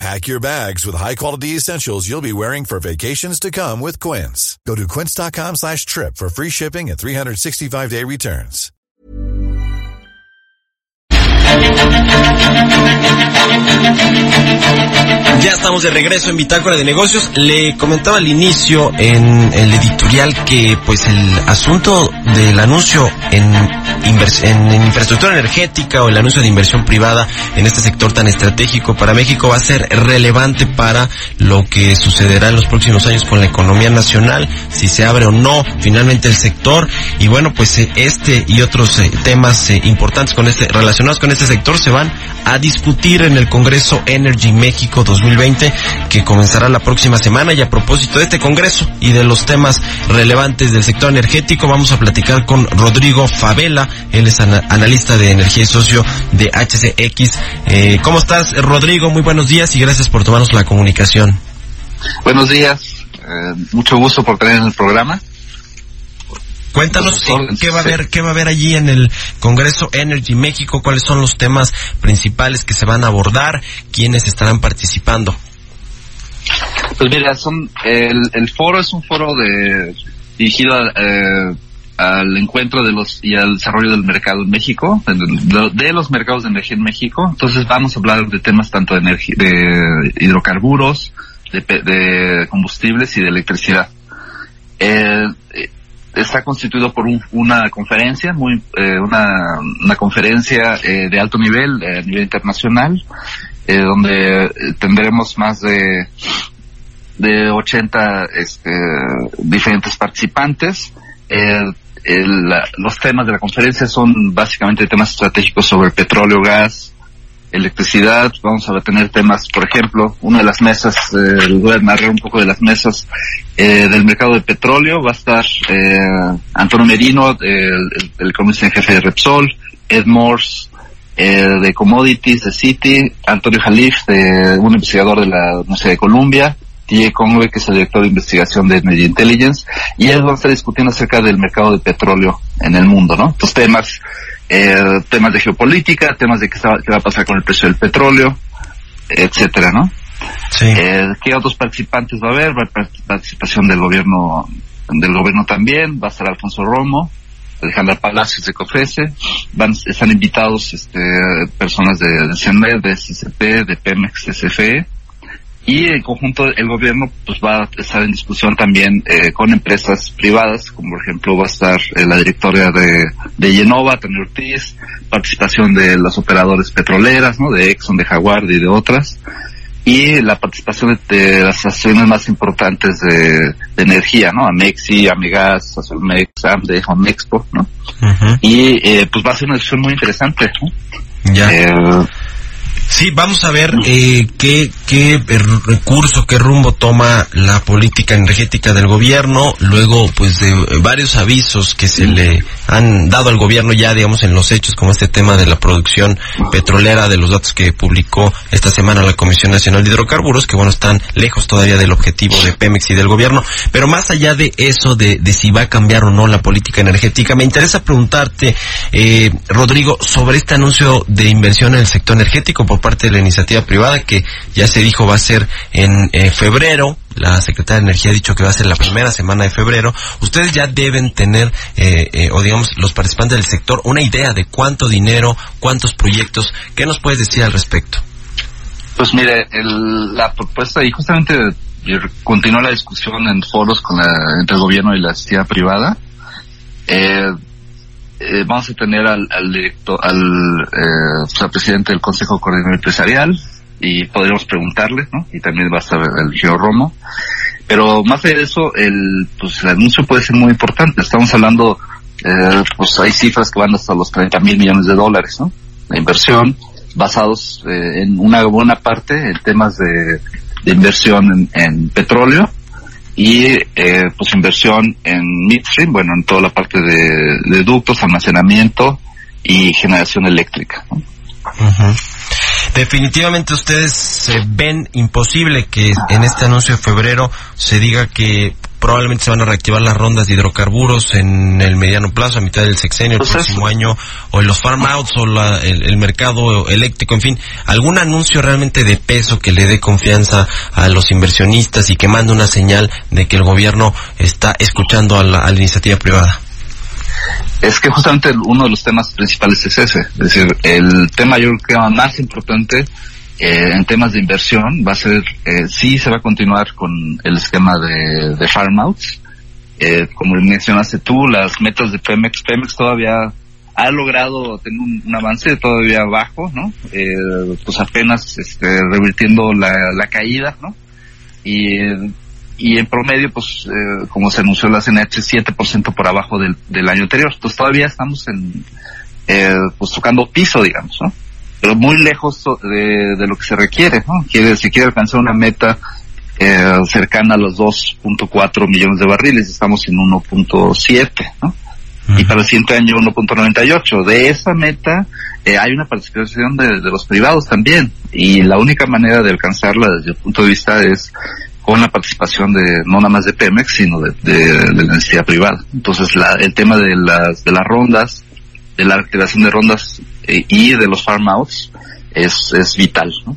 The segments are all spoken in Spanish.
Pack your bags with high-quality essentials you'll be wearing for vacations to come with Quince. Go to quince.com slash trip for free shipping and 365-day returns. Ya estamos de regreso en Bitácora de Negocios. Le comentaba al inicio en el editorial que pues el asunto del anuncio en, en infraestructura energética o el anuncio de inversión privada en este sector tan estratégico para México va a ser relevante para lo que sucederá en los próximos años con la economía nacional, si se abre o no finalmente el sector. Y bueno, pues eh, este y otros eh, temas eh, importantes con este relacionados con este sector se van a discutir en el Congreso Energy México 2020 que comenzará la próxima semana y a propósito de este Congreso y de los temas relevantes del sector energético vamos a platicar con Rodrigo Favela, él es analista de energía y socio de HCX. Eh, ¿Cómo estás Rodrigo? Muy buenos días y gracias por tomarnos la comunicación. Buenos días, eh, mucho gusto por tener en el programa. Cuéntanos qué va a haber, qué va a haber allí en el Congreso Energy México, cuáles son los temas principales que se van a abordar, quiénes estarán participando. Pues mira, son el, foro es un foro de dirigido eh, al encuentro de los y al desarrollo del mercado en México, de, los mercados de energía en México. Entonces vamos a hablar de temas tanto de energía, de hidrocarburos, de, combustibles y de electricidad. Eh, está constituido por una conferencia, muy, eh, una, conferencia eh, de alto nivel, eh, a nivel internacional, donde tendremos más de, de 80 este, diferentes participantes. Los temas de la conferencia son básicamente temas estratégicos sobre petróleo, gas, electricidad, vamos a tener temas, por ejemplo, una de las mesas, eh, voy a narrar un poco de las mesas eh, del mercado de petróleo, va a estar eh, Antonio Merino, el, el, economista en jefe de Repsol, Ed Morse, eh, de Commodities, de City, Antonio Jalif, de un investigador de la Universidad de Columbia, T.J. Conway, que es el director de investigación de Media Intelligence, y ellos van a estar discutiendo acerca del mercado de petróleo en el mundo, ¿no? Estos temas eh, temas de geopolítica, temas de qué, va a pasar con el precio del petróleo, etcétera, ¿no? Sí. Eh, ¿Qué otros participantes va a haber? Va a haber participación del gobierno, del gobierno también, va a estar Alfonso Romo, Alejandra Palacios de COFESE, van, están invitados este, personas de, de CENMED, de SCP, de Pemex, de CFE, y en conjunto el gobierno pues va a estar en discusión también eh, con empresas privadas, como por ejemplo va a estar eh, la directoria de, de Genova, Tania Ortiz, participación de los operadores petroleras, ¿no? De Exxon, de Jaguar y de otras, y la participación de, las asociaciones más importantes de, energía, ¿no? Amexi, Amigas, Azulmex, AMDE, Homexpo, ¿no? Y eh, pues va a ser una discusión muy interesante, ¿no? Ya. Sí, vamos a ver eh, qué, qué recurso, qué rumbo toma la política energética del gobierno, luego pues de varios avisos que se le han dado al gobierno ya, digamos, en los hechos, como este tema de la producción petrolera, de los datos que publicó esta semana la Comisión Nacional de Hidrocarburos, que bueno, están lejos todavía del objetivo de Pemex y del gobierno, pero más allá de eso, de, de si va a cambiar o no la política energética, me interesa preguntarte, eh, Rodrigo, sobre este anuncio de inversión en el sector energético, por parte de la iniciativa privada que ya se dijo va a ser en eh, febrero. La Secretaría de Energía ha dicho que va a ser la primera semana de febrero. Ustedes ya deben tener, eh, eh, o digamos, los participantes del sector, una idea de cuánto dinero, cuántos proyectos. ¿Qué nos puedes decir al respecto? Pues mire, la propuesta, y justamente continúa la discusión en foros con entre el gobierno y la iniciativa privada. Eh, eh, vamos a tener al, al director, al, eh, pues, presidente del Consejo Coordinador Empresarial y podríamos preguntarle, ¿no? Y también va a estar el Geo Romo. Pero más allá de eso, el, pues el anuncio puede ser muy importante. Estamos hablando, eh, pues hay cifras que van hasta los 30 mil millones de dólares, ¿no? La inversión, basados eh, en una buena parte en temas de, de inversión en, en petróleo y eh, pues inversión en midstream, bueno, en toda la parte de, ductos, almacenamiento y generación eléctrica. Definitivamente ustedes ven imposible que en este anuncio de febrero se diga que probablemente se van a reactivar las rondas de hidrocarburos en el mediano plazo, a mitad del sexenio, el pues próximo año, o en los farm outs, o el, mercado eléctrico, en fin, algún anuncio realmente de peso que le dé confianza a los inversionistas y que mande una señal de que el gobierno está escuchando a la, iniciativa privada. Es que justamente uno de los temas principales es ese, es decir, el tema yo creo que más importante eh, en temas de inversión va a ser, eh, sí se va a continuar con el esquema de, de farm outs. Eh, como mencionaste tú, las metas de Pemex, Pemex todavía ha logrado tener un, avance todavía bajo, ¿no? Eh, pues apenas este, revirtiendo la, la caída, ¿no? Y, y en promedio, pues, eh, como se anunció la CNH, 7% por abajo del, del año anterior. Entonces todavía estamos en, eh, pues tocando piso, digamos, ¿no? Pero muy lejos de, de lo que se requiere, ¿no? Quiere, si quiere alcanzar una meta eh, cercana a los 2.4 millones de barriles, estamos en 1.7, ¿no? Y para el siguiente año 1.98. De esa meta eh, hay una participación de, de, los privados también. Y la única manera de alcanzarla desde el punto de vista es con la participación de no nada más de Pemex, sino de, de, de la necesidad privada. Entonces la, el tema de las, de las rondas, de la activación de rondas y de los farm outs es, es vital. ¿no?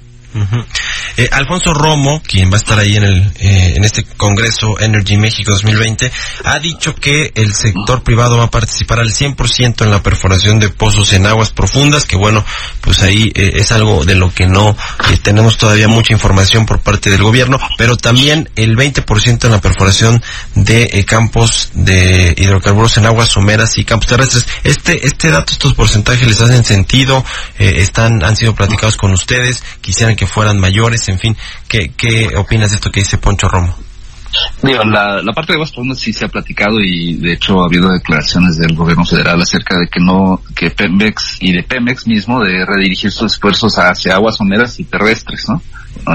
Eh, Alfonso Romo, quien va a estar ahí en, el, eh, en este Congreso Energy México 2020, ha dicho que el sector privado va a participar al 100% en la perforación de pozos en aguas profundas, que bueno, pues ahí eh, es algo de lo que no tenemos todavía mucha información por parte del gobierno, pero también el 20% en la perforación de campos de hidrocarburos en aguas someras y campos terrestres. Este, este dato, estos porcentajes les hacen sentido, están, han sido platicados con ustedes, quisieran que fueran mayores, en fin, ¿qué, qué opinas de esto que dice Poncho Romo? Digo, la, la parte de aguas profundas sí se ha platicado y de hecho ha habido declaraciones del gobierno federal acerca de que no, que Pemex y de Pemex mismo de redirigir sus esfuerzos hacia aguas someras y terrestres, ¿no?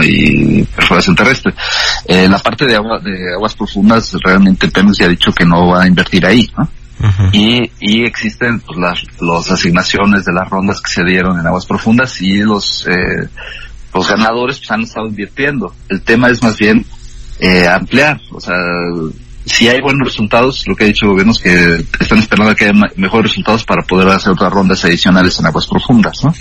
y perforación terrestre. Eh, la parte de, agua, de aguas profundas realmente Pemex ya ha dicho que no va a invertir ahí, ¿no? y, y existen pues, las asignaciones de las rondas que se dieron en aguas profundas y los eh, los ganadores pues han estado invirtiendo. El tema es más bien eh, ampliar, o sea, si hay buenos resultados, lo que ha dicho el gobierno es que están esperando que haya mejores resultados para poder hacer otras rondas adicionales en aguas profundas, ¿no?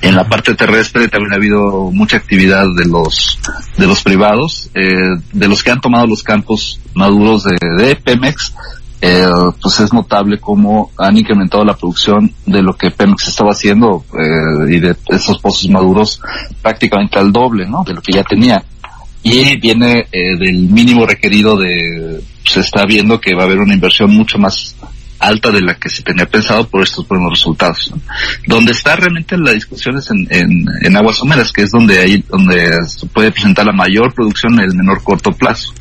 En la parte terrestre también ha habido mucha actividad de los de los privados, eh, de los que han tomado los campos maduros de, de Pemex, eh, pues es notable cómo han incrementado la producción de lo que Pemex estaba haciendo eh, y de esos pozos maduros prácticamente al doble, ¿no? De lo que ya tenía. Y viene eh, del mínimo requerido de, se está viendo que va a haber una inversión mucho más alta de la que se tenía pensado por estos buenos resultados. Donde está realmente la discusión es en, en, en aguas húmedas, que es donde hay, donde se puede presentar la mayor producción en el menor corto plazo,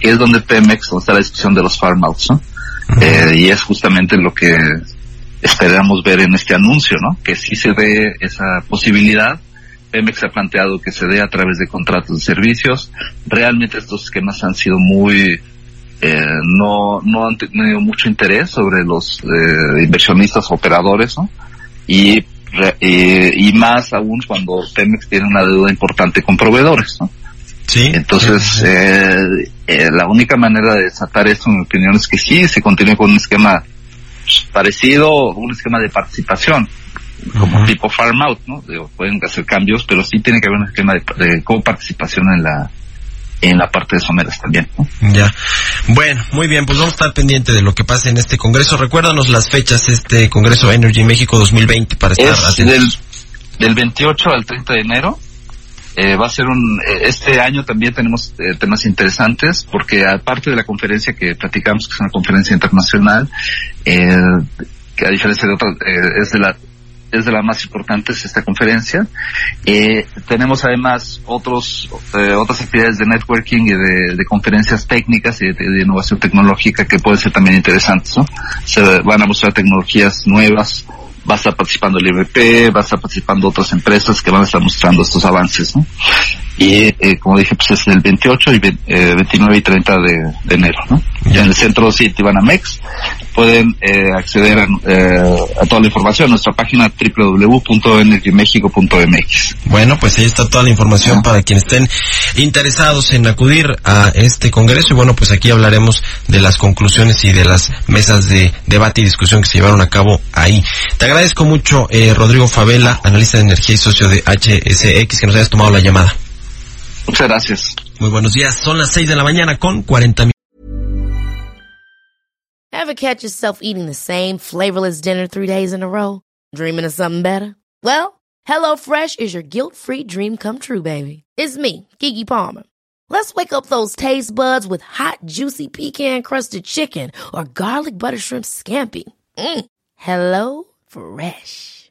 que es donde Pemex, donde está la discusión de los farm outs, ¿no? Eh, y es justamente lo que esperamos ver en este anuncio, ¿no? Que si se dé esa posibilidad. Pemex ha planteado que se dé a través de contratos de servicios. Realmente estos esquemas han sido muy, eh, no, no han tenido mucho interés sobre los eh, inversionistas operadores, ¿no? Y, y más aún cuando Pemex tiene una deuda importante con proveedores, ¿no? Sí. Entonces, eh, eh, la única manera de desatar esto, en mi opinión, es que sí, se continúe con un esquema parecido, un esquema de participación, como tipo farm out, ¿no? pueden hacer cambios, pero sí tiene que haber un esquema de, de coparticipación en la en la parte de someras también. Ya. Bueno, muy bien, pues vamos a estar pendientes de lo que pase en este congreso. Recuérdanos las fechas, este Congreso Energy México 2020 para estar es Del, del 28 al 30 de enero eh, va a ser un, eh, este año también tenemos eh, temas interesantes porque aparte de la conferencia que platicamos, que es una conferencia internacional, eh, que a diferencia de otras, es de la, es de las más importantes esta conferencia. tenemos además otros, otras actividades de networking y de, de conferencias técnicas y de, de, innovación tecnológica que pueden ser también interesantes, ¿no? Se van a mostrar tecnologías nuevas, va a estar participando el IBP, va a estar participando otras empresas que van a estar mostrando estos avances, ¿no? Y eh, como dije pues es el 28 y 29 y 30 de, enero ¿no? en el centro Citibanamex pueden eh, acceder a, a, toda la información. Nuestra página www.energymexico.mx bueno pues ahí está toda la información para quienes estén interesados en acudir a este congreso. Y bueno pues aquí hablaremos de las conclusiones y de las mesas de debate y discusión que se llevaron a cabo ahí. Te agradezco mucho Rodrigo Favela analista de energía y socio de HSX que nos hayas tomado la llamada Muchas gracias. Muy buenos días. Son las 6 de la mañana con 40 minutos. Ever catch yourself eating the same flavorless dinner three days in a row? Dreaming of something better? Well, HelloFresh is your guilt-free dream come true, baby. It's me, Kiki Palmer. Let's wake up those taste buds with hot, juicy pecan-crusted chicken or garlic butter shrimp scampi. Mm. Hello Fresh.